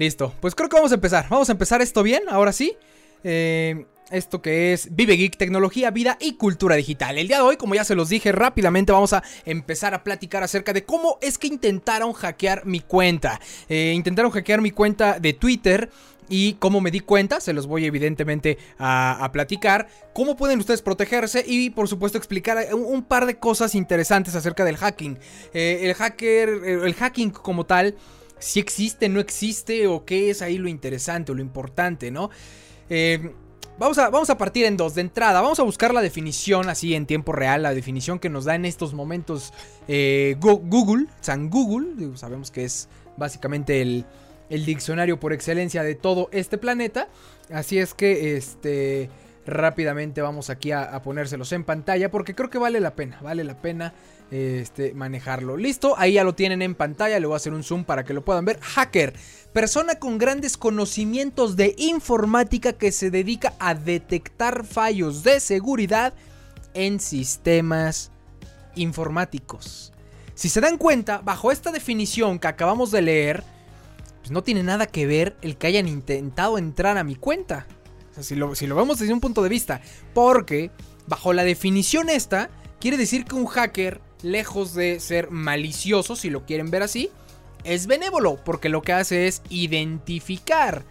Listo, pues creo que vamos a empezar. Vamos a empezar esto bien, ahora sí. Eh, esto que es Vive Geek, tecnología, vida y cultura digital. El día de hoy, como ya se los dije rápidamente, vamos a empezar a platicar acerca de cómo es que intentaron hackear mi cuenta. Eh, intentaron hackear mi cuenta de Twitter. Y cómo me di cuenta, se los voy evidentemente a, platicar. Cómo pueden ustedes protegerse y por supuesto explicar un, par de cosas interesantes acerca del hacking. Eh, el hacker, el hacking como tal, si existe, no existe o qué es ahí lo interesante o lo importante, ¿no? Eh, Vamos a, vamos a, partir en dos. De entrada, vamos a buscar la definición así en tiempo real, la definición que nos da en estos momentos eh, Google, San Google, sabemos que es básicamente el, el, diccionario por excelencia de todo este planeta. Así es que este, rápidamente vamos aquí a, a ponérselos en pantalla porque creo que vale la pena, vale la pena este, manejarlo. Listo, ahí ya lo tienen en pantalla, le voy a hacer un zoom para que lo puedan ver. Hacker, persona con grandes conocimientos de informática que se dedica a detectar fallos de seguridad en sistemas informáticos. Si se dan cuenta, bajo esta definición que acabamos de leer, pues no tiene nada que ver el que hayan intentado entrar a mi cuenta. si lo, si lo vemos desde un punto de vista, porque bajo la definición esta, quiere decir que un hacker lejos de ser malicioso, si lo quieren ver así, es benévolo, porque lo que hace es identificar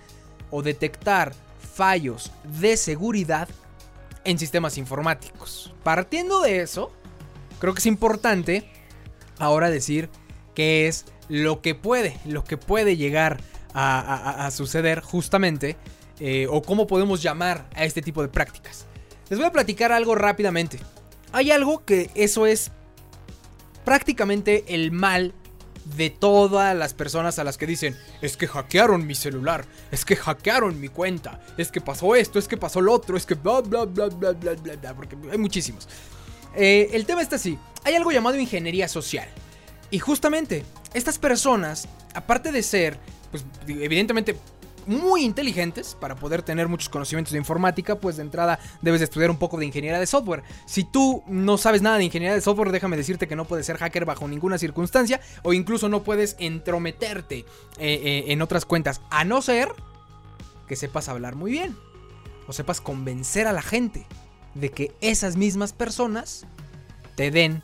o detectar fallos de seguridad en sistemas informáticos. Partiendo de eso, creo que es importante ahora decir qué es lo que puede, lo que puede llegar a, suceder justamente, eh, o cómo podemos llamar a este tipo de prácticas. Les voy a platicar algo rápidamente. Hay algo que eso es prácticamente el mal de todas las personas a las que dicen, es que hackearon mi celular, es que hackearon mi cuenta, es que pasó esto, es que pasó lo otro, es que bla bla bla bla bla bla bla, porque hay muchísimos. Eh, el tema está así, hay algo llamado ingeniería social. Y justamente, estas personas, aparte de ser, pues evidentemente muy inteligentes para poder tener muchos conocimientos de informática, pues de entrada debes de estudiar un poco de ingeniería de software. Si tú no sabes nada de ingeniería de software, déjame decirte que no puedes ser hacker bajo ninguna circunstancia o incluso no puedes entrometerte eh, eh, en otras cuentas, a no ser que sepas hablar muy bien o sepas convencer a la gente de que esas mismas personas te den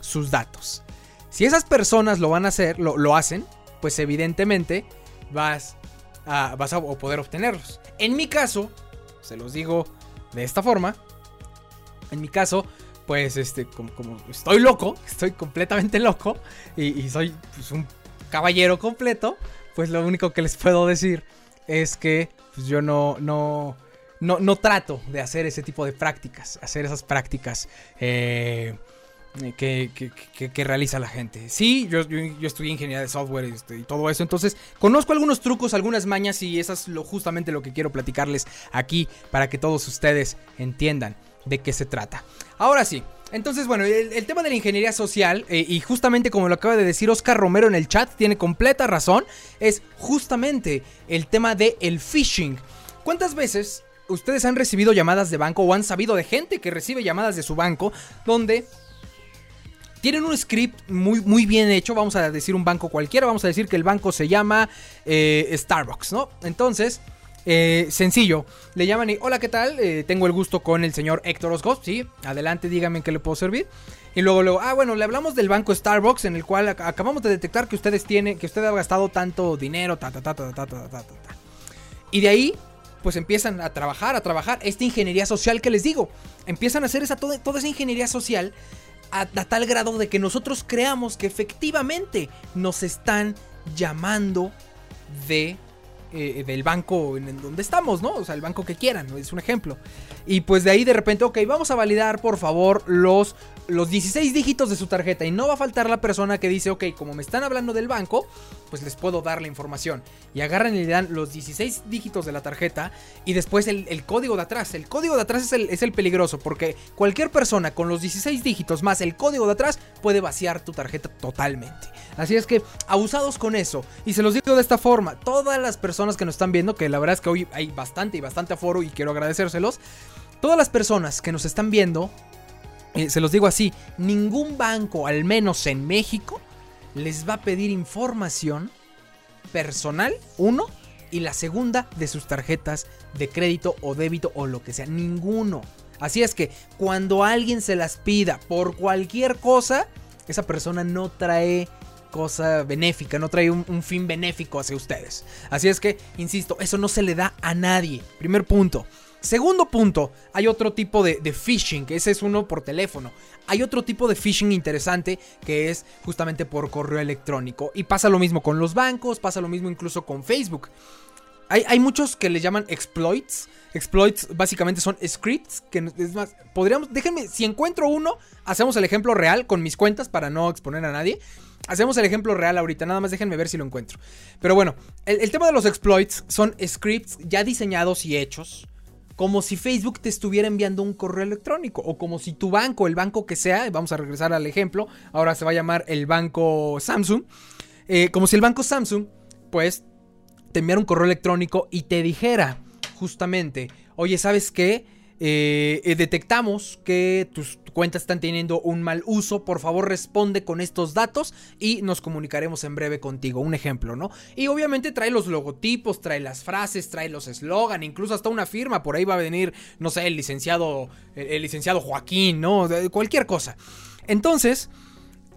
sus datos. Si esas personas lo van a hacer, lo, lo hacen, pues evidentemente vas vas a poder obtenerlos. En mi caso, se los digo de esta forma, en mi caso, pues este, como, estoy loco, estoy completamente loco y, soy pues, un caballero completo, pues lo único que les puedo decir es que pues, yo no, no, no, no trato de hacer ese tipo de prácticas, hacer esas prácticas. Eh, que, que, realiza la gente. Sí, yo, yo, estudié ingeniería de software este, y todo eso, entonces conozco algunos trucos, algunas mañas y eso es lo, justamente lo que quiero platicarles aquí para que todos ustedes entiendan de qué se trata. Ahora sí. Entonces, bueno, el, tema de la ingeniería social, eh, y justamente como lo acaba de decir Oscar Romero en el chat, tiene completa razón, es justamente el tema del el phishing. ¿Cuántas veces ustedes han recibido llamadas de banco o han sabido de gente que recibe llamadas de su banco donde tienen un script muy, muy bien hecho, vamos a decir un banco cualquiera, vamos a decir que el banco se llama eh, Starbucks, ¿no? Entonces, eh, sencillo, le llaman y, hola, ¿qué tal? Eh, tengo el gusto con el señor Héctor Osgos, sí, adelante, dígame en qué le puedo servir. Y luego, luego, ah, bueno, le hablamos del banco Starbucks en el cual acabamos de detectar que ustedes tienen, que usted ha gastado tanto dinero. Y de ahí, pues empiezan a trabajar, a trabajar esta ingeniería social que les digo. Empiezan a hacer esa, toda, toda esa ingeniería social a, tal grado de que nosotros creamos que efectivamente nos están llamando de eh, del banco en, donde estamos, ¿no? O sea, el banco que quieran, es un ejemplo. Y pues de ahí de repente, ok, vamos a validar por favor los, los 16 dígitos de su tarjeta. Y no va a faltar la persona que dice, ok, como me están hablando del banco, pues les puedo dar la información. Y agarran y le dan los 16 dígitos de la tarjeta y después el, código de atrás. El código de atrás es el, es el peligroso porque cualquier persona con los 16 dígitos más el código de atrás puede vaciar tu tarjeta totalmente. Así es que abusados con eso. Y se los digo de esta forma, todas las personas que nos están viendo, que la verdad es que hoy hay bastante y bastante aforo y quiero agradecérselos. Todas las personas que nos están viendo, eh, se los digo así, ningún banco, al menos en México, les va a pedir información personal, uno, Y la segunda de sus tarjetas de crédito o débito o lo que sea. Ninguno. Así es que cuando alguien se las pida por cualquier cosa, esa persona no trae cosa benéfica, no trae un, fin benéfico hacia ustedes. Así es que, insisto, eso no se le da a nadie. Primer punto. Segundo punto, hay otro tipo de, de, phishing, que ese es uno por teléfono. Hay otro tipo de phishing interesante que es justamente por correo electrónico. Y pasa lo mismo con los bancos, pasa lo mismo incluso con Facebook. Hay, muchos que le llaman exploits. Exploits básicamente son scripts que es más, podríamos, déjenme, si encuentro uno, hacemos el ejemplo real con mis cuentas para no exponer a nadie. Hacemos el ejemplo real ahorita, nada más déjenme ver si lo encuentro. Pero bueno, el, el tema de los exploits son scripts ya diseñados y hechos como si Facebook te estuviera enviando un correo electrónico o como si tu banco, el banco que sea, vamos a regresar al ejemplo, ahora se va a llamar el banco Samsung, eh, como si el banco Samsung, pues, te enviara un correo electrónico y te dijera justamente, oye, ¿sabes qué? Eh, eh, detectamos que tus cuentas están teniendo un mal uso, por favor responde con estos datos y nos comunicaremos en breve contigo. Un ejemplo, ¿no? Y obviamente trae los logotipos, trae las frases, trae los eslogan, incluso hasta una firma, por ahí va a venir, no sé, el licenciado, el licenciado Joaquín, ¿no? Cualquier cosa. Entonces...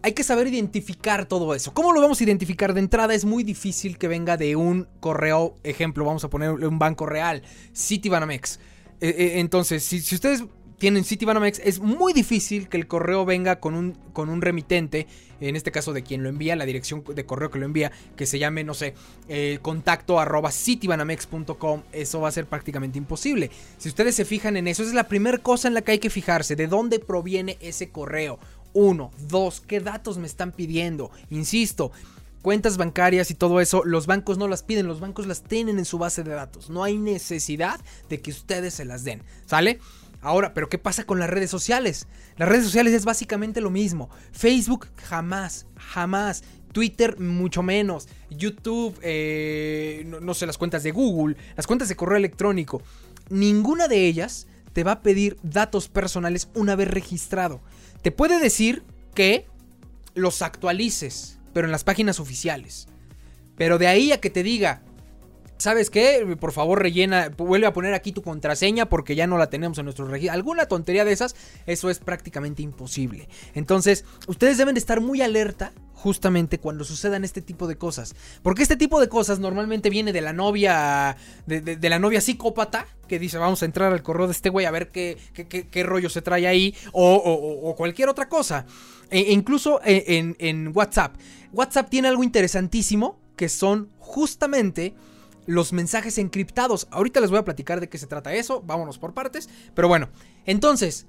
Hay que saber identificar todo eso. ¿Cómo lo vamos a identificar? De entrada es muy difícil que venga de un correo, ejemplo, vamos a poner un banco real, Citibanamex. Eh, eh, entonces, si, ustedes tienen Citibanamex, es muy difícil que el correo venga con un, con un remitente, en este caso de quien lo envía, la dirección de correo que lo envía, que se llame, no sé, eh, contacto arroba citibanamex.com, eso va a ser prácticamente imposible. Si ustedes se fijan en eso, esa es la primera cosa en la que hay que fijarse, de dónde proviene ese correo. Uno, dos, ¿qué datos me están pidiendo? Insisto, cuentas bancarias y todo eso, los bancos no las piden, los bancos las tienen en su base de datos. No hay necesidad de que ustedes se las den, ¿sale? Ahora, pero ¿qué pasa con las redes sociales? Las redes sociales es básicamente lo mismo. Facebook jamás, jamás. Twitter mucho menos. YouTube, eh, no, no sé, las cuentas de Google, las cuentas de correo electrónico. Ninguna de ellas te va a pedir datos personales una vez registrado. Te puede decir que los actualices pero en las páginas oficiales. Pero de ahí a que te diga, ¿sabes qué? Por favor, rellena, vuelve a poner aquí tu contraseña porque ya no la tenemos en nuestro registro. Alguna tontería de esas, eso es prácticamente imposible. Entonces, ustedes deben de estar muy alerta justamente cuando sucedan este tipo de cosas. Porque este tipo de cosas normalmente viene de la novia, de, la novia psicópata, que dice, vamos a entrar al correo de este güey a ver qué, qué, rollo se trae ahí, o, cualquier otra cosa. E, e incluso en, en WhatsApp. WhatsApp tiene algo interesantísimo que son justamente los mensajes encriptados. Ahorita les voy a platicar de qué se trata eso, vámonos por partes. Pero bueno, entonces,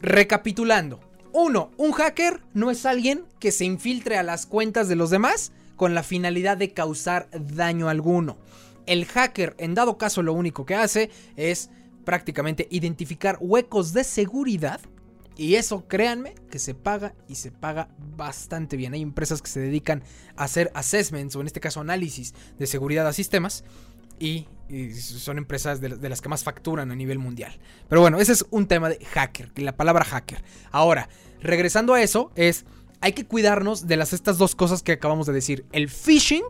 recapitulando. Uno, un hacker no es alguien que se infiltre a las cuentas de los demás con la finalidad de causar daño alguno. El hacker, en dado caso, lo único que hace es prácticamente identificar huecos de seguridad y eso, créanme, que se paga y se paga bastante bien. Hay empresas que se dedican a hacer assessments o en este caso análisis de seguridad a sistemas y, son empresas de, las que más facturan a nivel mundial. Pero bueno, ese es un tema de hacker, la palabra hacker. Ahora, regresando a eso, es hay que cuidarnos de las estas dos cosas que acabamos de decir. El phishing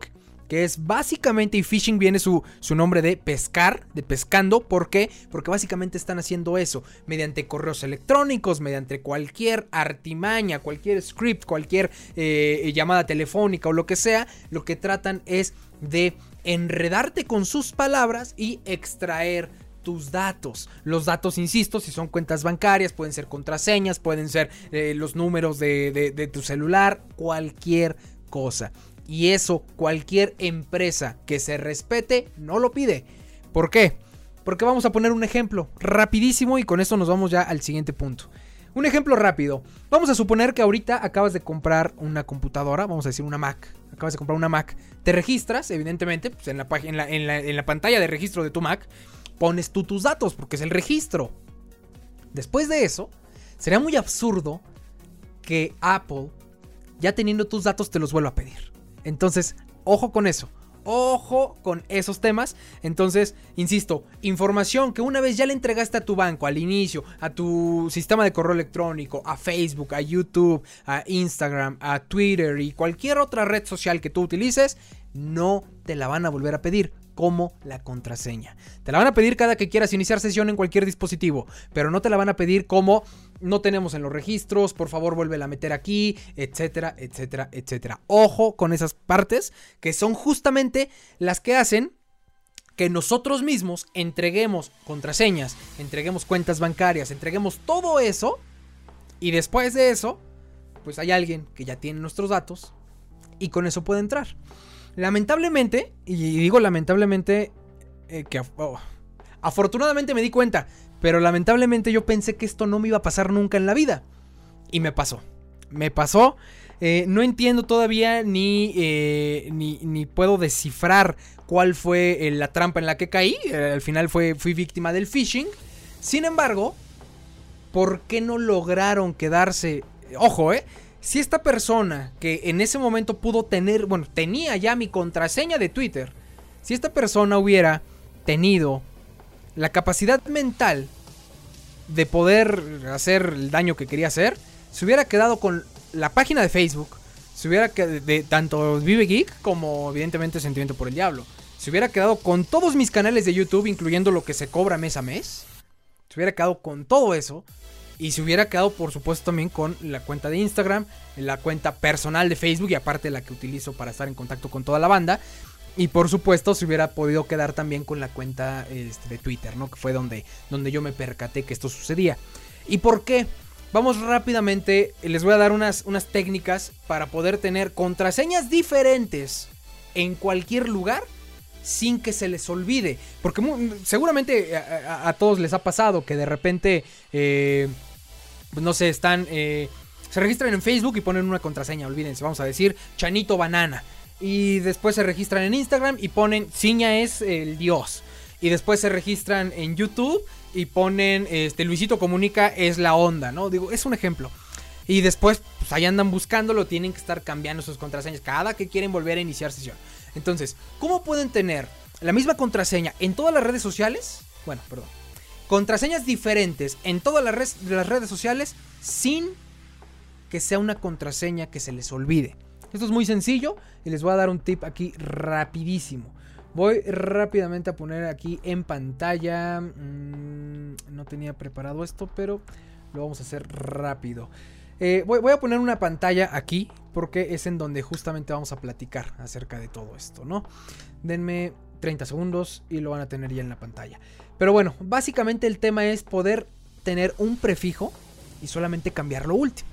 que es básicamente, y phishing viene su, su nombre de pescar, de pescando, ¿por qué? Porque básicamente están haciendo eso, mediante correos electrónicos, mediante cualquier artimaña, cualquier script, cualquier eh, llamada telefónica o lo que sea, lo que tratan es de enredarte con sus palabras y extraer tus datos. Los datos, insisto, si son cuentas bancarias, pueden ser contraseñas, pueden ser eh, los números de, de, tu celular, cualquier cosa. Y eso cualquier empresa que se respete no lo pide. ¿Por qué? Porque vamos a poner un ejemplo rapidísimo y con esto nos vamos ya al siguiente punto. Un ejemplo rápido. Vamos a suponer que ahorita acabas de comprar una computadora, vamos a decir una Mac. Acabas de comprar una Mac. Te registras, evidentemente, pues en, la, en, la, en la pantalla de registro de tu Mac. Pones tú tus datos porque es el registro. Después de eso, sería muy absurdo que Apple, ya teniendo tus datos, te los vuelva a pedir. Entonces, ojo con eso. Ojo con esos temas. Entonces, insisto, información que una vez ya le entregaste a tu banco al inicio, a tu sistema de correo electrónico, a Facebook, a YouTube, a Instagram, a Twitter y cualquier otra red social que tú utilices, no te la van a volver a pedir. Como la contraseña. Te la van a pedir cada que quieras iniciar sesión en cualquier dispositivo, pero no te la van a pedir como no tenemos en los registros, por favor vuelve a meter aquí, etcétera, etcétera, etcétera. Ojo con esas partes que son justamente las que hacen que nosotros mismos entreguemos contraseñas, entreguemos cuentas bancarias, entreguemos todo eso y después de eso, pues hay alguien que ya tiene nuestros datos y con eso puede entrar. Lamentablemente, y digo lamentablemente, eh, que oh, afortunadamente me di cuenta, pero lamentablemente yo pensé que esto no me iba a pasar nunca en la vida. Y me pasó. Me pasó. Eh, no entiendo todavía ni, eh, ni, ni, puedo descifrar cuál fue la trampa en la que caí. al final fue, fui víctima del phishing. Sin embargo, ¿por qué no lograron quedarse? Ojo, ¿eh? Si esta persona que en ese momento pudo tener, bueno, tenía ya mi contraseña de Twitter, si esta persona hubiera tenido la capacidad mental de poder hacer el daño que quería hacer, se hubiera quedado con la página de Facebook, se hubiera quedado de tanto Vive Geek como evidentemente Sentimiento por el Diablo. Se hubiera quedado con todos mis canales de YouTube, incluyendo lo que se cobra mes a mes. Se hubiera quedado con todo eso. Y se hubiera quedado, por supuesto, también con la cuenta de Instagram, la cuenta personal de Facebook y aparte la que utilizo para estar en contacto con toda la banda. Y por supuesto, se hubiera podido quedar también con la cuenta este, de Twitter, ¿no? Que fue donde, donde yo me percaté que esto sucedía. ¿Y por qué? Vamos rápidamente, les voy a dar unas, unas técnicas para poder tener contraseñas diferentes en cualquier lugar sin que se les olvide. Porque seguramente a, todos les ha pasado que de repente... Eh, pues no sé, están, eh, se registran en Facebook y ponen una contraseña, olvídense, vamos a decir Chanito Banana. Y después se registran en Instagram y ponen Ciña es el dios. Y después se registran en YouTube y ponen este Luisito Comunica es la onda, ¿no? Digo, es un ejemplo. Y después, pues ahí andan buscándolo, tienen que estar cambiando sus contraseñas cada que quieren volver a iniciar sesión. Entonces, ¿cómo pueden tener la misma contraseña en todas las redes sociales? Bueno, perdón contraseñas diferentes en todas las, redes, sociales sin que sea una contraseña que se les olvide. Esto es muy sencillo y les voy a dar un tip aquí rapidísimo. Voy rápidamente a poner aquí en pantalla. Mm, no tenía preparado esto, pero lo vamos a hacer rápido. Eh, voy, voy, a poner una pantalla aquí porque es en donde justamente vamos a platicar acerca de todo esto, ¿no? Denme 30 segundos y lo van a tener ya en la pantalla. Pero bueno, básicamente el tema es poder tener un prefijo y solamente cambiar lo último.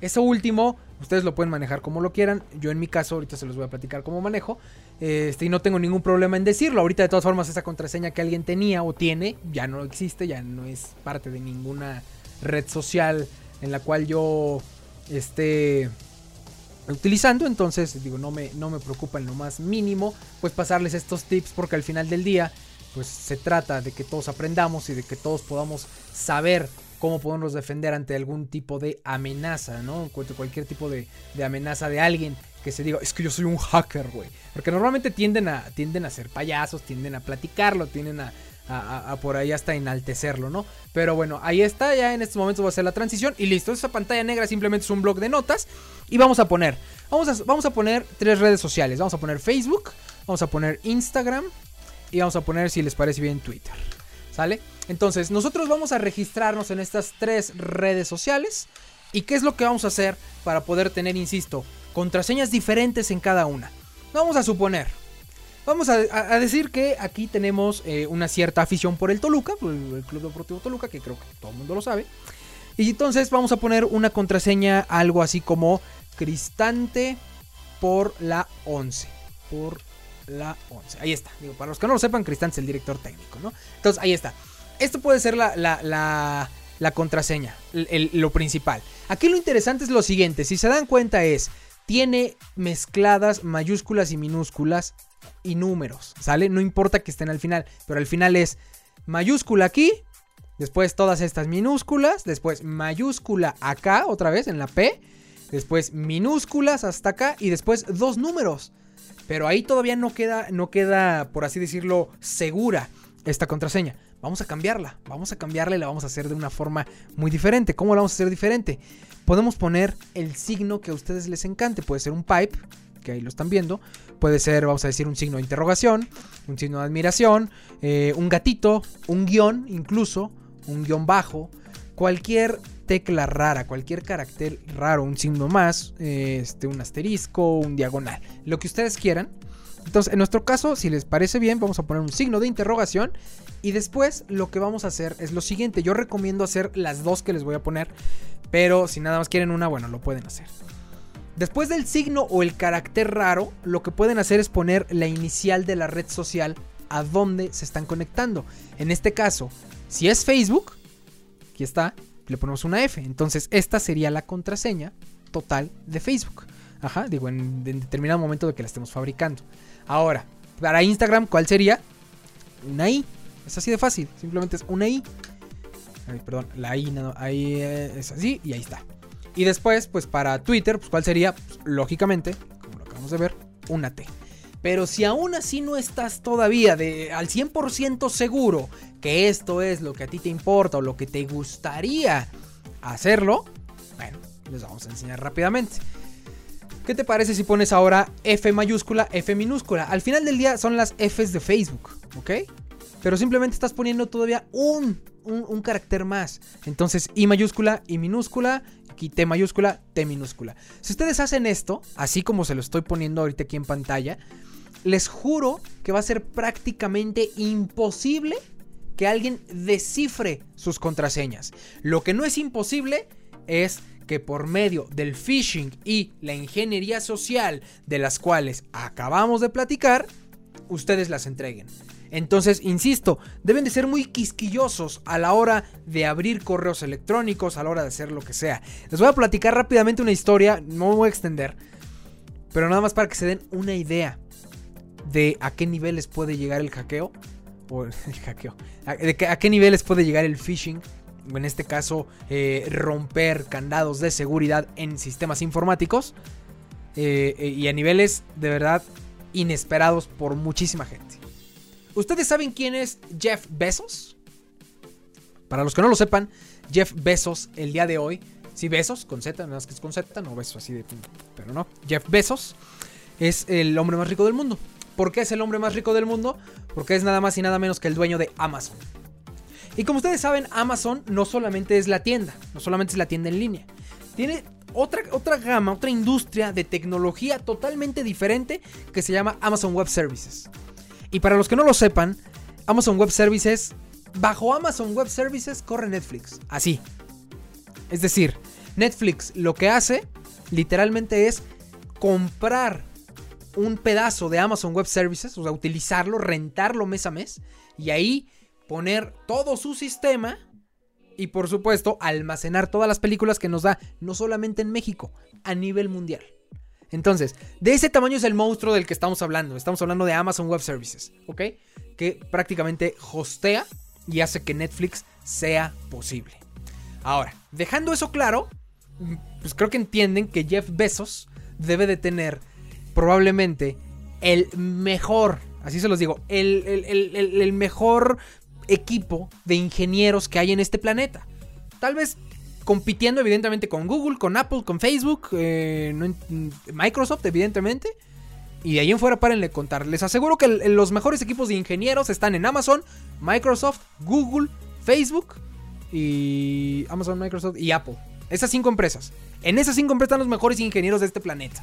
Eso último, ustedes lo pueden manejar como lo quieran. Yo en mi caso, ahorita se los voy a platicar cómo manejo. Este, y no tengo ningún problema en decirlo. Ahorita de todas formas esa contraseña que alguien tenía o tiene ya no existe, ya no es parte de ninguna red social en la cual yo esté utilizando. Entonces, digo, no me, no me preocupa en lo más mínimo, pues pasarles estos tips porque al final del día pues se trata de que todos aprendamos y de que todos podamos saber cómo podemos defender ante algún tipo de amenaza, ¿no? Cualquier tipo de, amenaza de alguien que se diga, es que yo soy un hacker, güey. Porque normalmente tienden a, tienden a ser payasos, tienden a platicarlo, tienden a, a, por ahí hasta enaltecerlo, ¿no? Pero bueno, ahí está, ya en este momento va a ser la transición y listo. Esa pantalla negra simplemente es un blog de notas y vamos a poner, vamos vamos a poner tres redes sociales. Vamos a poner Facebook, vamos a poner Instagram y vamos a poner si les parece bien Twitter. ¿Sale? Entonces, nosotros vamos a registrarnos en estas tres redes sociales. ¿Y qué es lo que vamos a hacer para poder tener, insisto, contraseñas diferentes en cada una? Vamos a suponer. Vamos a, decir que aquí tenemos eh, una cierta afición por el Toluca, por el Club Deportivo Toluca, que creo que todo el mundo lo sabe. Y entonces vamos a poner una contraseña algo así como Cristante por la 11. Por la 11. Ahí está. Digo, para los que no lo sepan, Cristante es el director técnico, ¿no? Entonces, ahí está. Esto puede ser la, la, contraseña, lo principal. Aquí lo interesante es lo siguiente. Si se dan cuenta es, tiene mezcladas mayúsculas y minúsculas y números, ¿sale? No importa que estén al final, pero al final es mayúscula aquí, después todas estas minúsculas, después mayúscula acá, otra vez en la P, después minúsculas hasta acá y después dos números. Pero ahí todavía no queda, no queda, por así decirlo, segura esta contraseña. Vamos a cambiarla, vamos a cambiarla y la vamos a hacer de una forma muy diferente. ¿Cómo la vamos a hacer diferente? Podemos poner el signo que a ustedes les encante. Puede ser un pipe, que ahí lo están viendo. Puede ser, vamos a decir, un signo de interrogación, un signo de admiración, eh, un gatito, un guion incluso, un guion bajo, cualquier tecla rara, cualquier carácter raro, un signo más, este, un asterisco, un diagonal, lo que ustedes quieran. Entonces, en nuestro caso, si les parece bien, vamos a poner un signo de interrogación y después lo que vamos a hacer es lo siguiente. Yo recomiendo hacer las dos que les voy a poner, pero si nada más quieren una, bueno, lo pueden hacer. Después del signo o el carácter raro, lo que pueden hacer es poner la inicial de la red social a donde se están conectando. En este caso, si es Facebook, aquí está, le ponemos una F. Entonces, esta sería la contraseña total de Facebook. Ajá, digo, en, determinado momento de que la estemos fabricando. Ahora, para Instagram, ¿cuál sería? Una I. Es así de fácil, simplemente es una I. Ay, perdón, la I, no, ahí es así y ahí está. Y después, pues para Twitter, pues ¿cuál sería? Pues, lógicamente, como lo acabamos de ver, una T. Pero si aún así no estás todavía de, al 100% seguro que esto es lo que a ti te importa o lo que te gustaría hacerlo, bueno, les vamos a enseñar rápidamente. ¿Qué te parece si pones ahora F mayúscula, F minúscula? Al final del día son las Fs de Facebook, ¿ok? Pero simplemente estás poniendo todavía un, un, un carácter más. Entonces, I mayúscula, I minúscula, aquí T mayúscula, T minúscula. Si ustedes hacen esto, así como se lo estoy poniendo ahorita aquí en pantalla, les juro que va a ser prácticamente imposible que alguien descifre sus contraseñas. Lo que no es imposible es que por medio del phishing y la ingeniería social de las cuales acabamos de platicar, ustedes las entreguen. Entonces, insisto, deben de ser muy quisquillosos a la hora de abrir correos electrónicos, a la hora de hacer lo que sea. Les voy a platicar rápidamente una historia, no me voy a extender, pero nada más para que se den una idea de a qué niveles puede llegar el hackeo. O el hackeo. A, de a qué niveles puede llegar el phishing. En este caso, eh, romper candados de seguridad en sistemas informáticos. Eh, eh, y a niveles de verdad inesperados por muchísima gente. ¿Ustedes saben quién es Jeff Bezos? Para los que no lo sepan, Jeff Bezos el día de hoy, sí Bezos con Z, nada más que es con Z, no Bezos así de pero no, Jeff Bezos es el hombre más rico del mundo. ¿Por qué es el hombre más rico del mundo? Porque es nada más y nada menos que el dueño de Amazon. Y como ustedes saben, Amazon no solamente es la tienda, no solamente es la tienda en línea. Tiene otra, otra gama, otra industria de tecnología totalmente diferente que se llama Amazon Web Services. Y para los que no lo sepan, Amazon Web Services, bajo Amazon Web Services corre Netflix. Así. Es decir, Netflix lo que hace literalmente es comprar un pedazo de Amazon Web Services, o sea, utilizarlo, rentarlo mes a mes y ahí poner todo su sistema y por supuesto almacenar todas las películas que nos da, no solamente en México, a nivel mundial. Entonces, de ese tamaño es el monstruo del que estamos hablando. Estamos hablando de Amazon Web Services, ¿ok? Que prácticamente hostea y hace que Netflix sea posible. Ahora, dejando eso claro, pues creo que entienden que Jeff Bezos debe de tener probablemente el mejor, así se los digo, el, mejor equipo de ingenieros que hay en este planeta. Tal vez compitiendo evidentemente con Google, con Apple, con Facebook, eh, Microsoft evidentemente. Y de ahí en fuera párenle contar. Les aseguro que los mejores equipos de ingenieros están en Amazon, Microsoft, Google, Facebook y Amazon, Microsoft y Apple. Esas cinco empresas. En esas cinco empresas están los mejores ingenieros de este planeta.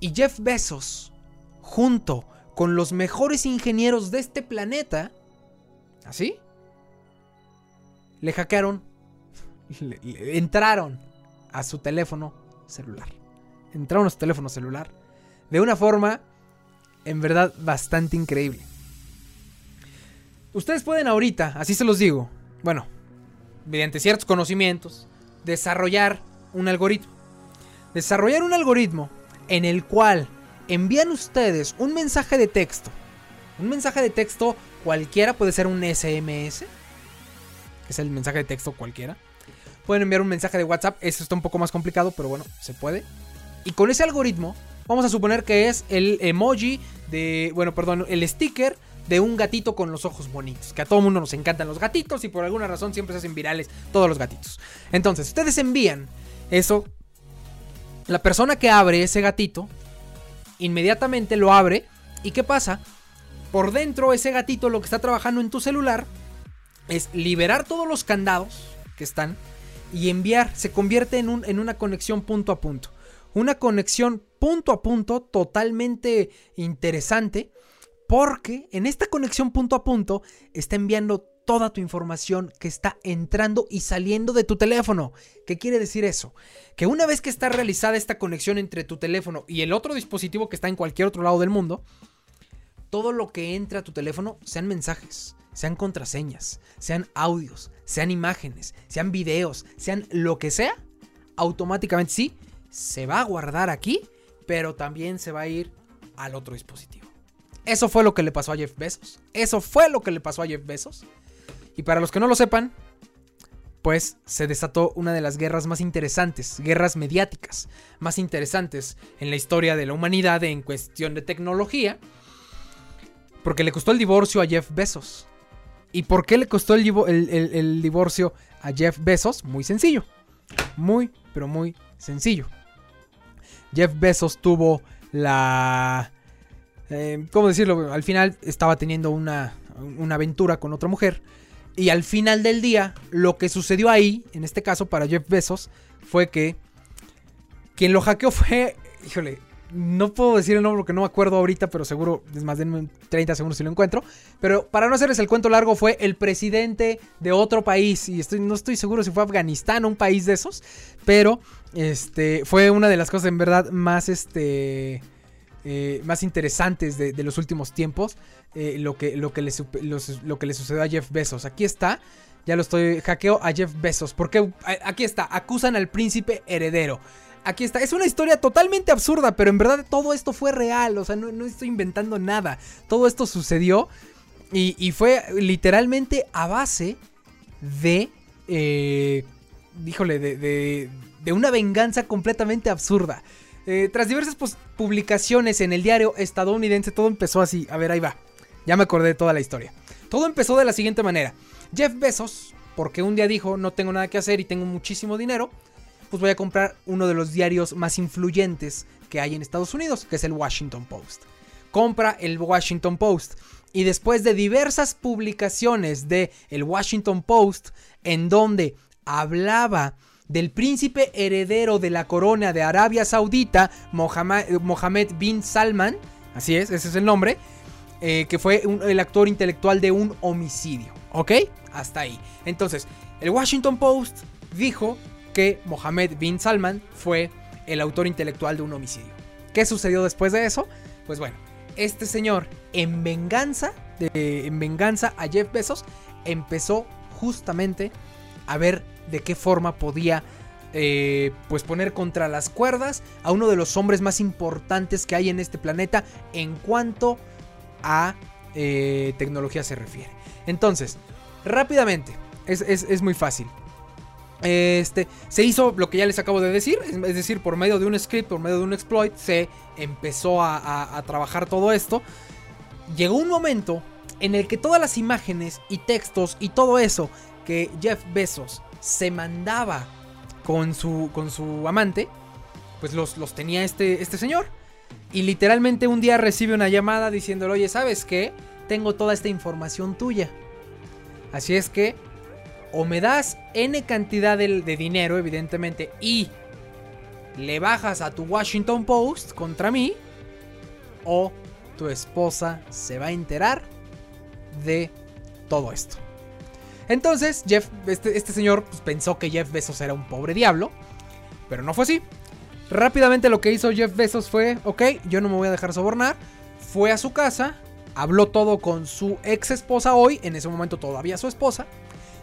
Y Jeff Bezos, junto con los mejores ingenieros de este planeta, ¿así? Le hackearon, entraron a su teléfono celular. Entraron a su teléfono celular de una forma, en verdad, bastante increíble. Ustedes pueden ahorita, así se los digo, bueno, mediante ciertos conocimientos, desarrollar un algoritmo. Desarrollar un algoritmo en el cual envían ustedes un mensaje de texto. Un mensaje de texto cualquiera, puede ser un SMS, que es el mensaje de texto cualquiera. Pueden enviar un mensaje de WhatsApp, eso está un poco más complicado, pero bueno, se puede. Y con ese algoritmo, vamos a suponer que es el emoji de, bueno, perdón, el sticker de un gatito con los ojos bonitos. Que a todo mundo nos encantan los gatitos y por alguna razón siempre se hacen virales todos los gatitos. Entonces, ustedes envían eso la persona que abre ese gatito inmediatamente lo abre. ¿Y qué pasa? Por dentro, ese gatito lo que está trabajando en tu celular es liberar todos los candados que están y enviar. Se convierte en, un, en una conexión punto a punto. Una conexión punto a punto totalmente interesante porque en esta conexión punto a punto está enviando toda tu información que está entrando y saliendo de tu teléfono. ¿Qué quiere decir eso? Que una vez que está realizada esta conexión entre tu teléfono y el otro dispositivo que está en cualquier otro lado del mundo, todo lo que entra a tu teléfono sean mensajes, sean contraseñas, sean audios, sean imágenes, sean videos, sean lo que sea, automáticamente sí, se va a guardar aquí, pero también se va a ir al otro dispositivo. Eso fue lo que le pasó a Jeff Bezos. Eso fue lo que le pasó a Jeff Bezos. Y para los que no lo sepan, pues se desató una de las guerras más interesantes, guerras mediáticas más interesantes en la historia de la humanidad en cuestión de tecnología. Porque le costó el divorcio a Jeff Bezos. ¿Y por qué le costó el, divorcio a Jeff Bezos? Muy sencillo. Muy, pero muy sencillo. Jeff Bezos tuvo la... Eh, ¿Cómo decirlo? Al final estaba teniendo una, una aventura con otra mujer. Y al final del día, lo que sucedió ahí, en este caso para Jeff Bezos, fue que quien lo hackeó fue, híjole, no puedo decir el nombre porque no me acuerdo ahorita, pero seguro es más de 30 segundos si lo encuentro. Pero para no hacerles el cuento largo, fue el presidente de otro país. Y estoy, no estoy seguro si fue Afganistán o un país de esos. Pero este fue una de las cosas en verdad más, este, eh, más interesantes de, los últimos tiempos. Eh, lo, que, lo, que le, lo que le sucedió a Jeff Bezos. Aquí está. Ya lo estoy. Hackeo a Jeff Bezos. Porque aquí está. Acusan al príncipe heredero. Aquí está. Es una historia totalmente absurda, pero en verdad todo esto fue real. O sea, no, estoy inventando nada. Todo esto sucedió y, fue literalmente a base de... Eh, híjole, de, de, una venganza completamente absurda. Eh, tras diversas publicaciones en el diario estadounidense, todo empezó así. A ver, ahí va. Ya me acordé de toda la historia. Todo empezó de la siguiente manera. Jeff Bezos, porque un día dijo, no tengo nada que hacer y tengo muchísimo dinero, pues voy a comprar uno de los diarios más influyentes que hay en Estados Unidos, que es el Washington Post. Compra el Washington Post. Y después de diversas publicaciones de el Washington Post, en donde hablaba del príncipe heredero de la corona de Arabia Saudita, Mohammed, bin Salman, así es, ese es el nombre, eh, que fue el actor intelectual de un homicidio. ¿Ok? Hasta ahí. Entonces, el Washington Post dijo que Mohammed bin Salman fue el autor intelectual de un homicidio. ¿Qué sucedió después de eso? Pues bueno, este señor en venganza, en venganza a Jeff Bezos, empezó justamente a ver de qué forma podía eh, pues poner contra las cuerdas a uno de los hombres más importantes que hay en este planeta en cuanto a eh, tecnología se refiere. Entonces, rápidamente, es muy fácil. Este, se hizo lo que ya les acabo de decir, es decir, por medio de un script, por medio de un exploit, se empezó a, trabajar todo esto. Llegó un momento en el que todas las imágenes y textos y todo eso que Jeff Bezos se mandaba con su, con su amante, pues los, los tenía este, este señor. Y literalmente un día recibe una llamada diciéndole, oye, ¿sabes qué? Tengo toda esta información tuya. Así es que o me das N cantidad de, dinero, evidentemente, y le bajas a tu Washington Post contra mí, o tu esposa se va a enterar de todo esto. Entonces, Jeff, este, este señor pues, pensó que Jeff Bezos era un pobre diablo, pero no fue así. Rápidamente lo que hizo Jeff Bezos fue, ok, yo no me voy a dejar sobornar. Fue a su casa, habló todo con su ex esposa hoy, en ese momento todavía su esposa.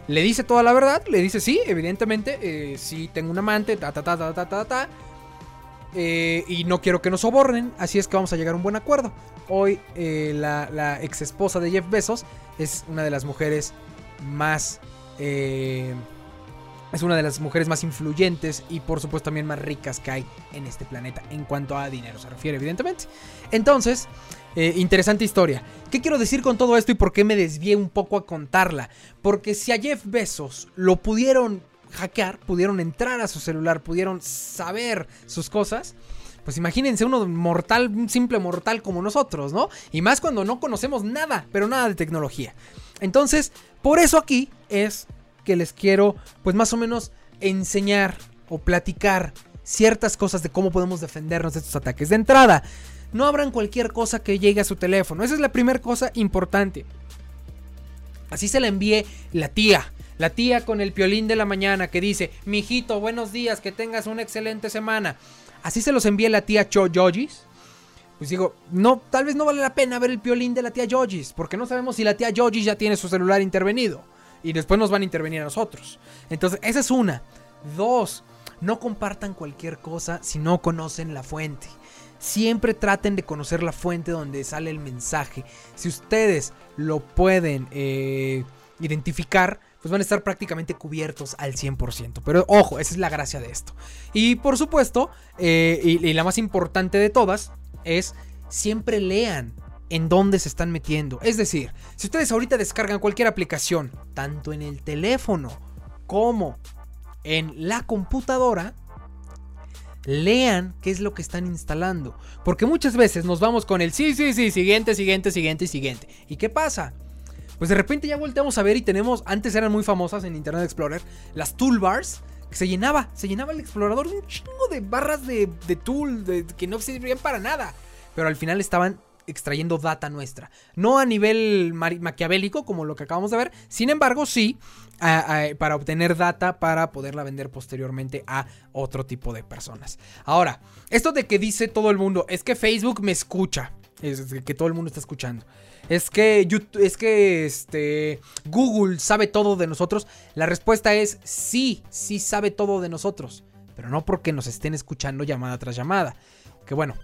Le dice toda la verdad, le dice sí, evidentemente, eh, sí tengo un amante, ta ta ta ta ta ta ta. Eh, y no quiero que nos sobornen, así es que vamos a llegar a un buen acuerdo. Hoy eh, la, ex esposa de Jeff Bezos es una de las mujeres más... es una de las mujeres más influyentes y por supuesto también más ricas que hay en este planeta en cuanto a dinero se refiere, evidentemente. Entonces, eh, interesante historia. ¿Qué quiero decir con todo esto y por qué me desvié un poco a contarla? Porque si a Jeff Bezos lo pudieron hackear, pudieron entrar a su celular, pudieron saber sus cosas, Pues imagínense uno mortal, un simple mortal como nosotros, ¿no? Y más cuando no conocemos nada, pero nada de tecnología. Entonces, por eso aquí es que les quiero, pues más o menos, enseñar o platicar ciertas cosas de cómo podemos defendernos de estos ataques. De entrada, no abran cualquier cosa que llegue a su teléfono. Esa es la primera cosa importante. Así se la envié la tía. La tía con el piolín de la mañana que dice, mijito, buenos días, que tengas una excelente semana. Así se los envié la tía Cho Yojis. Pues digo, no, tal vez no vale la pena ver el piolín de la tía Yojis, porque no sabemos si la tía Yojis ya tiene su celular intervenido. Y después nos van a intervenir a nosotros. Entonces, esa es una. Dos, no compartan cualquier cosa si no conocen la fuente. Siempre traten de conocer la fuente donde sale el mensaje. Si ustedes lo pueden eh, identificar, pues van a estar prácticamente cubiertos al 100%. Pero ojo, esa es la gracia de esto. Y por supuesto, eh, y, la más importante de todas, es siempre lean en dónde se están metiendo. Es decir, si ustedes ahorita descargan cualquier aplicación, tanto en el teléfono como en la computadora, lean qué es lo que están instalando. Porque muchas veces nos vamos con el sí, sí, sí, siguiente, siguiente, siguiente y siguiente. ¿Y qué pasa? Pues de repente ya volteamos a ver y tenemos, antes eran muy famosas en Internet Explorer, las toolbars, se llenaba, se llenaba el explorador de un chingo de barras de, de tool que no servían para nada. Pero al final estaban extrayendo data nuestra. No a nivel maquiavélico como lo que acabamos de ver, sin embargo sí para obtener data para poderla vender posteriormente a otro tipo de personas. Ahora, esto de que dice todo el mundo, es que Facebook me escucha, es que todo el mundo está escuchando. Es que, YouTube, es que este, Google sabe todo de nosotros. La respuesta es sí, sí sabe todo de nosotros. Pero no porque nos estén escuchando llamada tras llamada. Que bueno,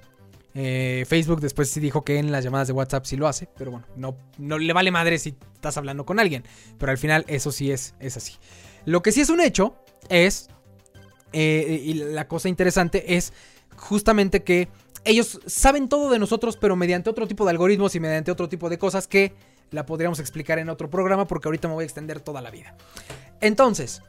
eh, Facebook después sí dijo que en las llamadas de WhatsApp sí lo hace, pero bueno, no, no le vale madre si estás hablando con alguien. Pero al final eso sí es, es así. Lo que sí es un hecho es, eh, y la cosa interesante es justamente que ellos saben todo de nosotros, pero mediante otro tipo de algoritmos y mediante otro tipo de cosas que la podríamos explicar en otro programa porque ahorita me voy a extender toda la vida. Entonces,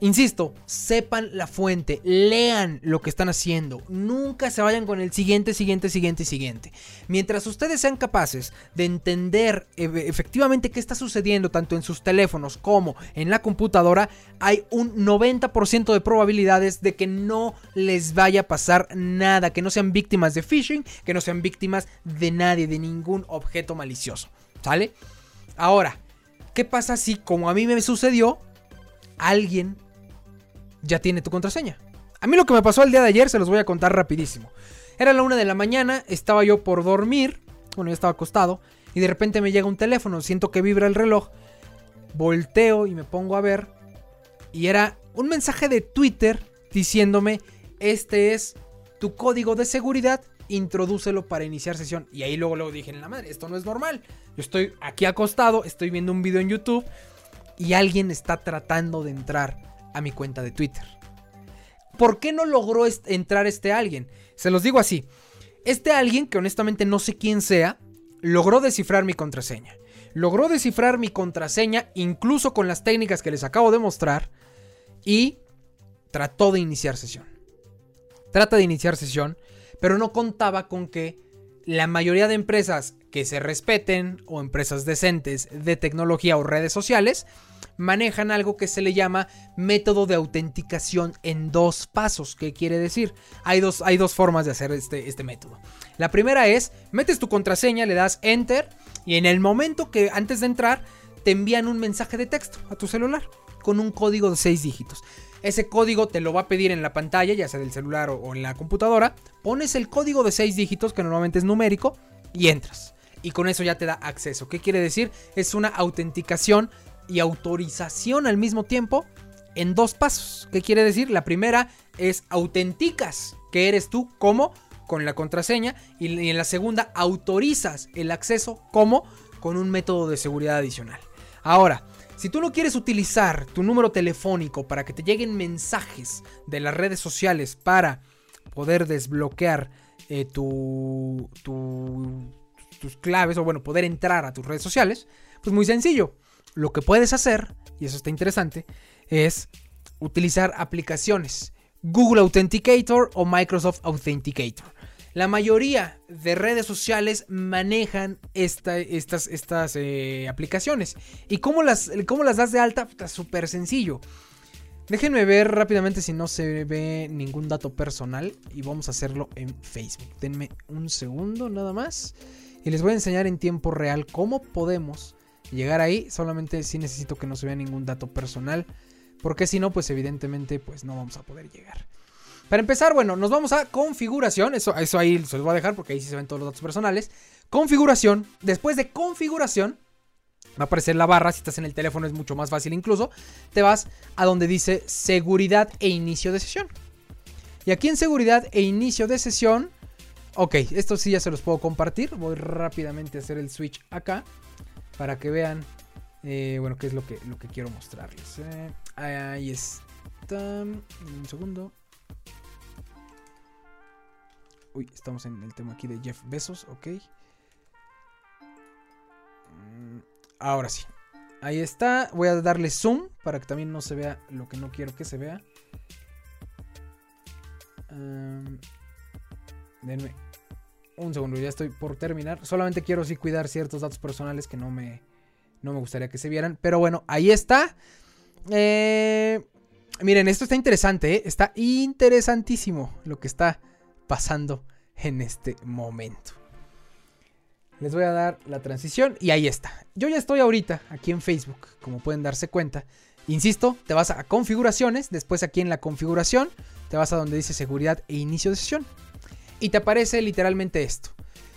Insisto, sepan la fuente, lean lo que están haciendo, nunca se vayan con el siguiente, siguiente, siguiente siguiente. Mientras ustedes sean capaces de entender efectivamente qué está sucediendo tanto en sus teléfonos como en la computadora, hay un 90% de probabilidades de que no les vaya a pasar nada, que no sean víctimas de phishing, que no sean víctimas de nadie, de ningún objeto malicioso. ¿Sale? Ahora, ¿qué pasa si como a mí me sucedió, alguien ya tiene tu contraseña. A mí lo que me pasó el día de ayer se los voy a contar rapidísimo. Era la una de la mañana, estaba yo por dormir, bueno, ya estaba acostado, y de repente me llega un teléfono, siento que vibra el reloj, volteo y me pongo a ver, y era un mensaje de Twitter diciéndome, este es tu código de seguridad, introdúcelo para iniciar sesión. Y ahí luego, luego dije, en la madre, esto no es normal. Yo estoy aquí acostado, estoy viendo un video en YouTube, y alguien está tratando de entrar a mi cuenta de Twitter. ¿Por qué no logró entrar este alguien? Se los digo así. Este alguien, que honestamente no sé quién sea, logró descifrar mi contraseña. Logró descifrar mi contraseña incluso con las técnicas que les acabo de mostrar y trató de iniciar sesión. Trata de iniciar sesión, pero no contaba con que la mayoría de empresas que se respeten o empresas decentes de tecnología o redes sociales manejan algo que se le llama método de autenticación en dos pasos. ¿Qué quiere decir? Hay dos, hay dos formas de hacer este, este método. La primera es, metes tu contraseña, le das enter y en el momento que antes de entrar te envían un mensaje de texto a tu celular con un código de 6 dígitos. Ese código te lo va a pedir en la pantalla, ya sea del celular o, en la computadora. Pones el código de 6 dígitos, que normalmente es numérico, y entras. Y con eso ya te da acceso. ¿Qué quiere decir? Es una autenticación y autorización al mismo tiempo en dos pasos. ¿Qué quiere decir? La primera es autenticas que eres tú como con la contraseña y en la segunda autorizas el acceso como con un método de seguridad adicional. Ahora, si tú no quieres utilizar tu número telefónico para que te lleguen mensajes de las redes sociales para poder desbloquear eh, tu, tus claves o bueno, poder entrar a tus redes sociales, pues muy sencillo. Lo que puedes hacer, y eso está interesante, es utilizar aplicaciones Google Authenticator o Microsoft Authenticator. La mayoría de redes sociales manejan estas, estas eh, aplicaciones. ¿Y cómo las, cómo las das de alta? Está súper sencillo. Déjenme ver rápidamente si no se ve ningún dato personal y vamos a hacerlo en Facebook. Denme un segundo nada más y les voy a enseñar en tiempo real cómo podemos llegar ahí. Solamente si necesito que no se vea ningún dato personal porque si no pues evidentemente pues no vamos a poder llegar. Para empezar, bueno, nos vamos a configuración. Eso, eso ahí se los voy a dejar porque ahí sí se ven todos los datos personales. Configuración. Después de configuración, va a aparecer la barra. Si estás en el teléfono es mucho más fácil incluso. Te vas a donde dice seguridad e inicio de sesión. Y aquí en seguridad e inicio de sesión. Ok, esto sí ya se los puedo compartir. Voy rápidamente a hacer el switch acá. Para que vean. Eh, bueno, qué es lo que, lo que quiero mostrarles. Eh. ahí está. Un segundo. Uy, estamos en el tema aquí de Jeff Bezos, ok. Mm, ahora sí. Ahí está. Voy a darle zoom para que también no se vea lo que no quiero que se vea. denme un segundo, ya estoy por terminar. Solamente quiero sí cuidar ciertos datos personales que no me, no me gustaría que se vieran. Pero bueno, ahí está. Eh, miren, esto está interesante, ¿eh? está interesantísimo lo que está pasando en este momento. Les voy a dar la transición y ahí está. Yo ya estoy ahorita aquí en Facebook, como pueden darse cuenta. Insisto, te vas a configuraciones, después aquí en la configuración te vas a donde dice seguridad e inicio de sesión. Y te aparece literalmente esto.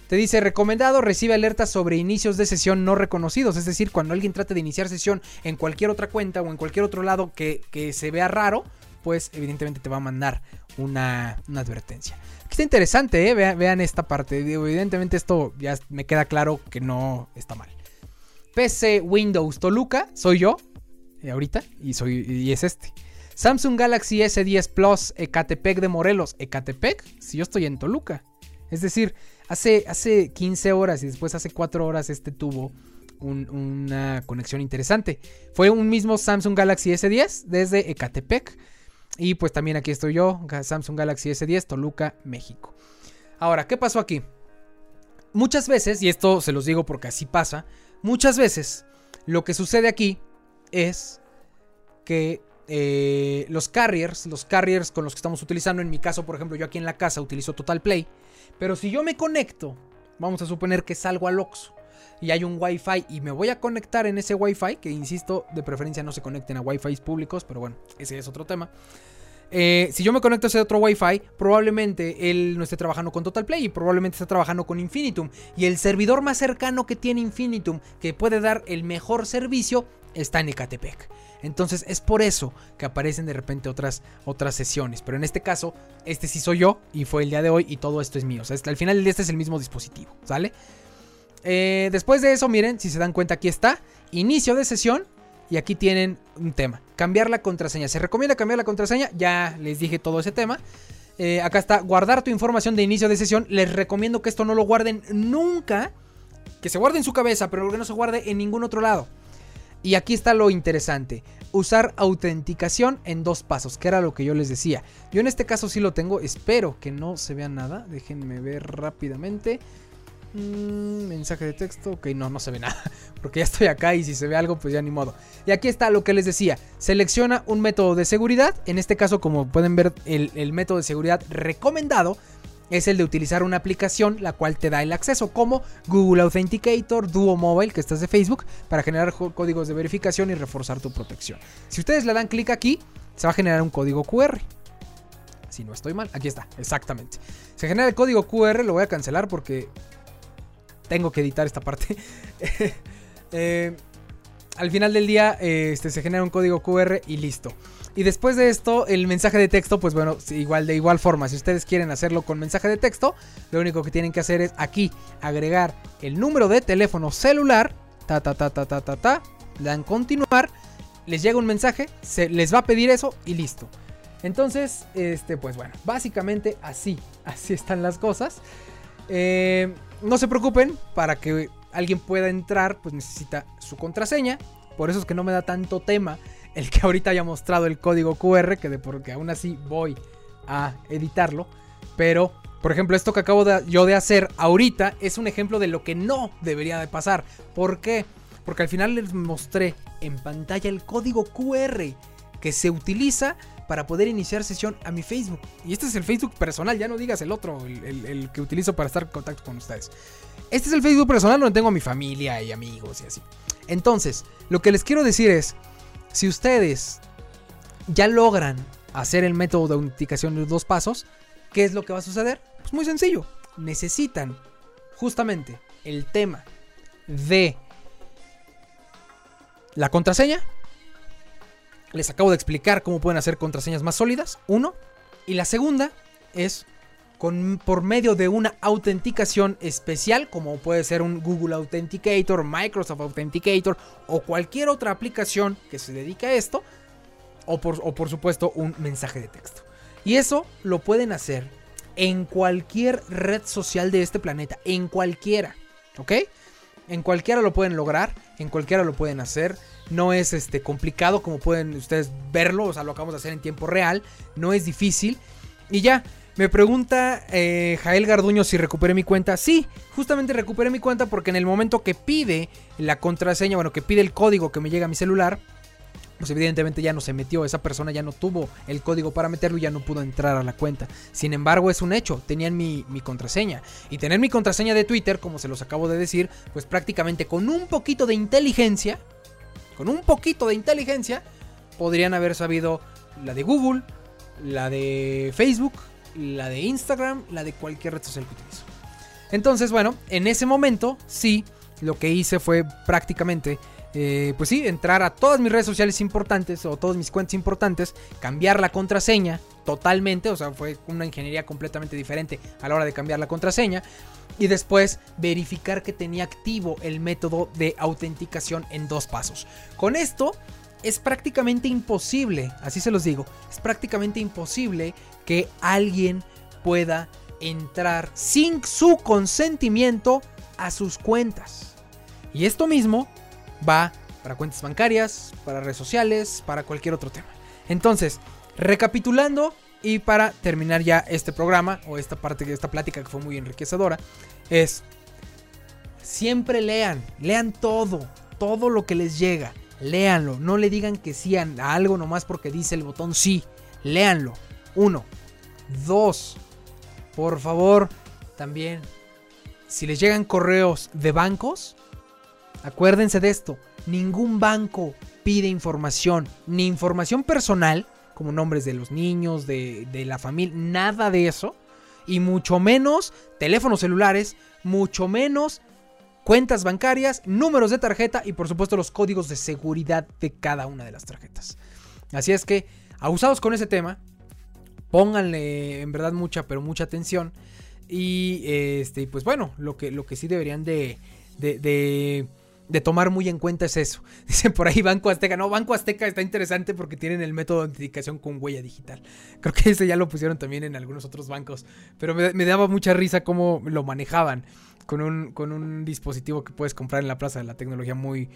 Te dice recomendado recibe alertas sobre inicios de sesión no reconocidos. Es decir, cuando alguien trate de iniciar sesión en cualquier otra cuenta o en cualquier otro lado que, se vea raro, pues evidentemente te va a mandar una, advertencia. Aquí está interesante, ¿eh? vean, esta parte. Evidentemente esto ya me queda claro que no está mal. PC Windows Toluca, soy yo, eh, ahorita, y, soy, y es este. Samsung Galaxy S10 Plus, Ecatepec de Morelos. Ecatepec, si yo estoy en Toluca. Es decir, hace, hace 15 horas y después hace 4 horas este tuvo una conexión interesante. Fue un mismo Samsung Galaxy S10 desde Ecatepec. Y pues también aquí estoy yo, Samsung Galaxy S10, Toluca, México. Ahora, ¿qué pasó aquí? Muchas veces, y esto se los digo porque así pasa, muchas veces lo que sucede aquí es que eh, los carriers, los carriers con los que estamos utilizando, en mi caso, por ejemplo, yo aquí en la casa utilizo Total Play, pero si yo me conecto, vamos a suponer que salgo al Oxxo y hay un Wi-Fi y me voy a conectar en ese Wi-Fi, que insisto, de preferencia no se conecten a Wi-Fi públicos, pero bueno, ese es otro tema. Eh, si yo me conecto a ese otro Wi-Fi, probablemente él no esté trabajando con Total Play y probablemente esté trabajando con Infinitum. Y el servidor más cercano que tiene Infinitum, que puede dar el mejor servicio, está en Ecatepec. Entonces es por eso que aparecen de repente otras, otras sesiones. Pero en este caso, este sí soy yo y fue el día de hoy y todo esto es mío. O sea, al final este es el mismo dispositivo, ¿sale? Eh, después de eso, miren, si se dan cuenta, aquí está. Inicio de sesión. Y aquí tienen un tema. Cambiar la contraseña. Se recomienda cambiar la contraseña. Ya les dije todo ese tema. Eh, acá está, guardar tu información de inicio de sesión. Les recomiendo que esto no lo guarden nunca. Que se guarde en su cabeza, pero que no se guarde en ningún otro lado. Y aquí está lo interesante. Usar autenticación en dos pasos, que era lo que yo les decía. Yo en este caso sí lo tengo. Espero que no se vea nada. Déjenme ver rápidamente. Mm, mensaje de texto. Ok, no, no se ve nada. Porque ya estoy acá y si se ve algo, pues ya ni modo. Y aquí está lo que les decía. Selecciona un método de seguridad. En este caso, como pueden ver, el, método de seguridad recomendado es el de utilizar una aplicación la cual te da el acceso como Google Authenticator, Duo Mobile, que estás de Facebook, para generar códigos de verificación y reforzar tu protección. Si ustedes le dan clic aquí, se va a generar un código QR. Si no estoy mal, aquí está, exactamente. Se genera el código QR, lo voy a cancelar porque tengo que editar esta parte. Eh, al final del día este, se genera un código QR y listo. Y después de esto, el mensaje de texto, pues bueno, igual de igual forma, si ustedes quieren hacerlo con mensaje de texto, lo único que tienen que hacer es aquí agregar el número de teléfono celular, ta ta ta ta ta ta ta, dan continuar, les llega un mensaje, se les va a pedir eso y listo. Entonces, este, pues bueno, básicamente así, así están las cosas. Eh, no se preocupen, para que alguien pueda entrar, pues necesita su contraseña. Por eso es que no me da tanto tema el que ahorita haya mostrado el código QR, que de porque aún así voy a editarlo. Pero, por ejemplo, esto que acabo de, yo de hacer ahorita es un ejemplo de lo que no debería de pasar. ¿Por qué? Porque al final les mostré en pantalla el código QR que se utiliza para poder iniciar sesión a mi Facebook. Y este es el Facebook personal, ya no digas el otro, el, que utilizo para estar en contacto con ustedes. Este es el Facebook personal donde tengo a mi familia y amigos y así. Entonces, lo que les quiero decir es, si ustedes ya logran hacer el método de autenticación de dos pasos, ¿qué es lo que va a suceder? Pues muy sencillo, necesitan justamente el tema de la contraseña. Les acabo de explicar cómo pueden hacer contraseñas más sólidas, uno. Y la segunda es con, por medio de una autenticación especial, como puede ser un Google Authenticator, Microsoft Authenticator o cualquier otra aplicación que se dedique a esto, o por, o por supuesto un mensaje de texto. Y eso lo pueden hacer en cualquier red social de este planeta, en cualquiera, ¿ok? En cualquiera lo pueden lograr, en cualquiera lo pueden hacer. No es este complicado como pueden ustedes verlo, o sea, lo acabamos de hacer en tiempo real, no es difícil. Y ya, me pregunta eh, Jael Garduño si recuperé mi cuenta. Sí, justamente recuperé mi cuenta porque en el momento que pide la contraseña, bueno, que pide el código que me llega a mi celular, pues evidentemente ya no se metió, esa persona ya no tuvo el código para meterlo y ya no pudo entrar a la cuenta. Sin embargo, es un hecho, tenían mi, mi, contraseña. Y tener mi contraseña de Twitter, como se los acabo de decir, pues prácticamente con un poquito de inteligencia, con un poquito de inteligencia, podrían haber sabido la de Google, la de Facebook, la de Instagram, la de cualquier red social que utilizo. Entonces, bueno, en ese momento sí, lo que hice fue prácticamente, eh, pues sí, entrar a todas mis redes sociales importantes o todas mis cuentas importantes, cambiar la contraseña totalmente, o sea, fue una ingeniería completamente diferente a la hora de cambiar la contraseña. Y después verificar que tenía activo el método de autenticación en dos pasos. Con esto es prácticamente imposible, así se los digo, es prácticamente imposible que alguien pueda entrar sin su consentimiento a sus cuentas. Y esto mismo va para cuentas bancarias, para redes sociales, para cualquier otro tema. Entonces, recapitulando y para terminar ya este programa o esta parte de esta plática que fue muy enriquecedora, es siempre lean, lean todo, todo lo que les llega léanlo. No le digan que sí a algo nomás porque dice el botón sí. Léanlo. Uno. Dos. Por favor, también, si les llegan correos de bancos, acuérdense de esto. Ningún banco pide información, ni información personal, como nombres de los niños, de, de la familia, nada de eso. Y mucho menos teléfonos celulares, mucho menos cuentas bancarias, números de tarjeta y por supuesto los códigos de seguridad de cada una de las tarjetas. Así es que, abusados con ese tema, pónganle en verdad mucha, pero mucha atención. Y este, pues bueno, lo que, lo que sí deberían de, de, de, tomar muy en cuenta es eso. Dicen por ahí Banco Azteca. No, Banco Azteca está interesante porque tienen el método de autenticación con huella digital. Creo que ese ya lo pusieron también en algunos otros bancos. Pero me, me daba mucha risa cómo lo manejaban con un, con un dispositivo que puedes comprar en la Plaza de la Tecnología muy,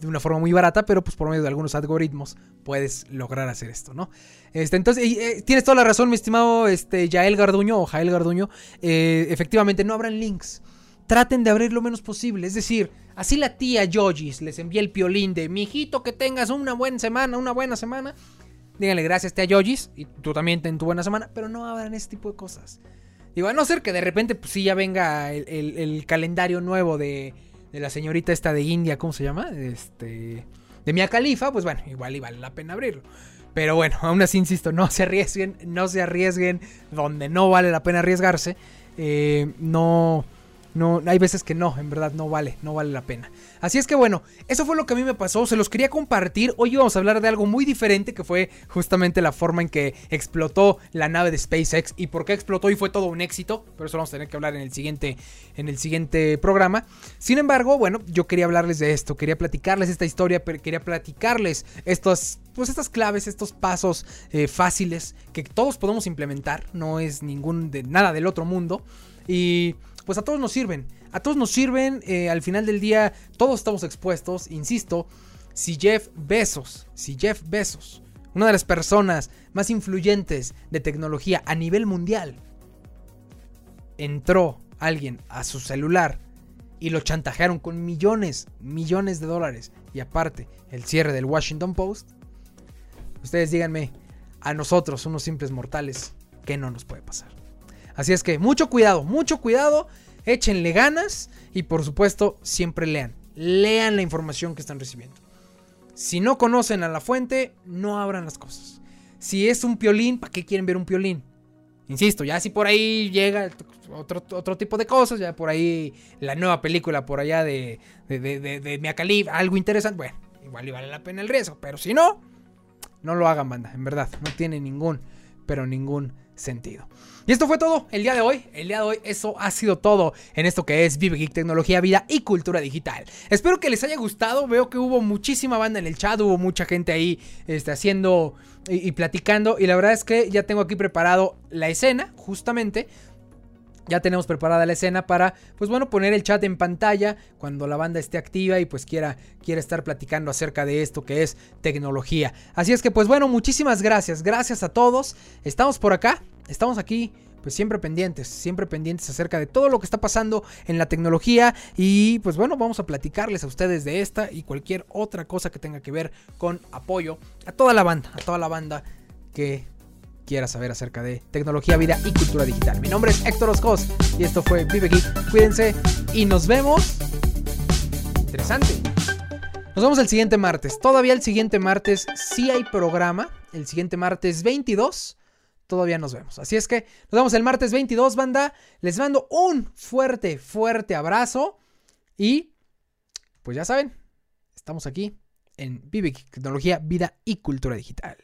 de una forma muy barata, pero pues por medio de algunos algoritmos puedes lograr hacer esto, ¿no? Este, entonces, eh, tienes toda la razón, mi estimado este, Yael Garduño o Jael Garduño. Eh, efectivamente, no abran links. Traten de abrir lo menos posible. Es decir, así la tía Yojis les envía el piolín de mi hijito que tengas una buena semana, una buena semana. Díganle gracias, tía Yojis, y tú también ten tu buena semana, pero no abran este tipo de cosas. Digo, a no ser que de repente, pues sí, ya venga el, calendario nuevo de, de, la señorita esta de India, ¿cómo se llama? Este. De Mia Califa, pues bueno, igual y vale la pena abrirlo. Pero bueno, aún así insisto, no se arriesguen, no se arriesguen donde no vale la pena arriesgarse. Eh, no no, hay veces que no, en verdad no vale, no vale la pena. Así es que bueno, eso fue lo que a mí me pasó, se los quería compartir. Hoy íbamos a hablar de algo muy diferente que fue justamente la forma en que explotó la nave de SpaceX y por qué explotó y fue todo un éxito. Pero eso vamos a tener que hablar en el siguiente, en el siguiente programa. Sin embargo, bueno, yo quería hablarles de esto, quería platicarles esta historia, pero quería platicarles estos, pues estas claves, estos pasos eh, fáciles que todos podemos implementar. No es ningún de nada del otro mundo. Y pues a todos nos sirven. A todos nos sirven, eh, al final del día todos estamos expuestos, insisto, si Jeff Bezos, si Jeff Bezos, una de las personas más influyentes de tecnología a nivel mundial, entró alguien a su celular y lo chantajearon con millones, millones de dólares y aparte el cierre del Washington Post, ustedes díganme, a nosotros, unos simples mortales, ¿qué no nos puede pasar? Así es que mucho cuidado, mucho cuidado, échenle ganas y por supuesto siempre lean, lean la información que están recibiendo. Si no conocen a la fuente, no abran las cosas. Si es un piolín, ¿para qué quieren ver un piolín? Insisto, ya si por ahí llega otro, otro tipo de cosas, ya por ahí la nueva película por allá de, de, de, de, algo interesante, bueno, igual vale la pena el riesgo, pero si no, no lo hagan banda, en verdad, no tiene ningún, pero ningún sentido. Y esto fue todo el día de hoy. El día de hoy eso ha sido todo en esto que es Vive Geek Tecnología, Vida y Cultura Digital. Espero que les haya gustado. Veo que hubo muchísima banda en el chat, hubo mucha gente ahí este, haciendo y, platicando. Y la verdad es que ya tengo aquí preparado la escena, justamente ya tenemos preparada la escena para, pues bueno, poner el chat en pantalla cuando la banda esté activa y pues quiera, quiera estar platicando acerca de esto que es tecnología. Así es que pues bueno, muchísimas gracias, gracias a todos. Estamos por acá, estamos aquí pues siempre pendientes, siempre pendientes acerca de todo lo que está pasando en la tecnología y pues bueno, vamos a platicarles a ustedes de esta y cualquier otra cosa que tenga que ver con apoyo a toda la banda, a toda la banda que quiera saber acerca de tecnología, vida y cultura digital. Mi nombre es Héctor Oscos y esto fue Vive Geek. Cuídense y nos vemos. Interesante. Nos vemos el siguiente martes. Todavía el siguiente martes sí hay programa. El siguiente martes 22 todavía nos vemos. Así es que nos vemos el martes 22, banda. Les mando un fuerte, fuerte abrazo. Y, pues ya saben, estamos aquí en Vive Tecnología, Vida y Cultura Digital.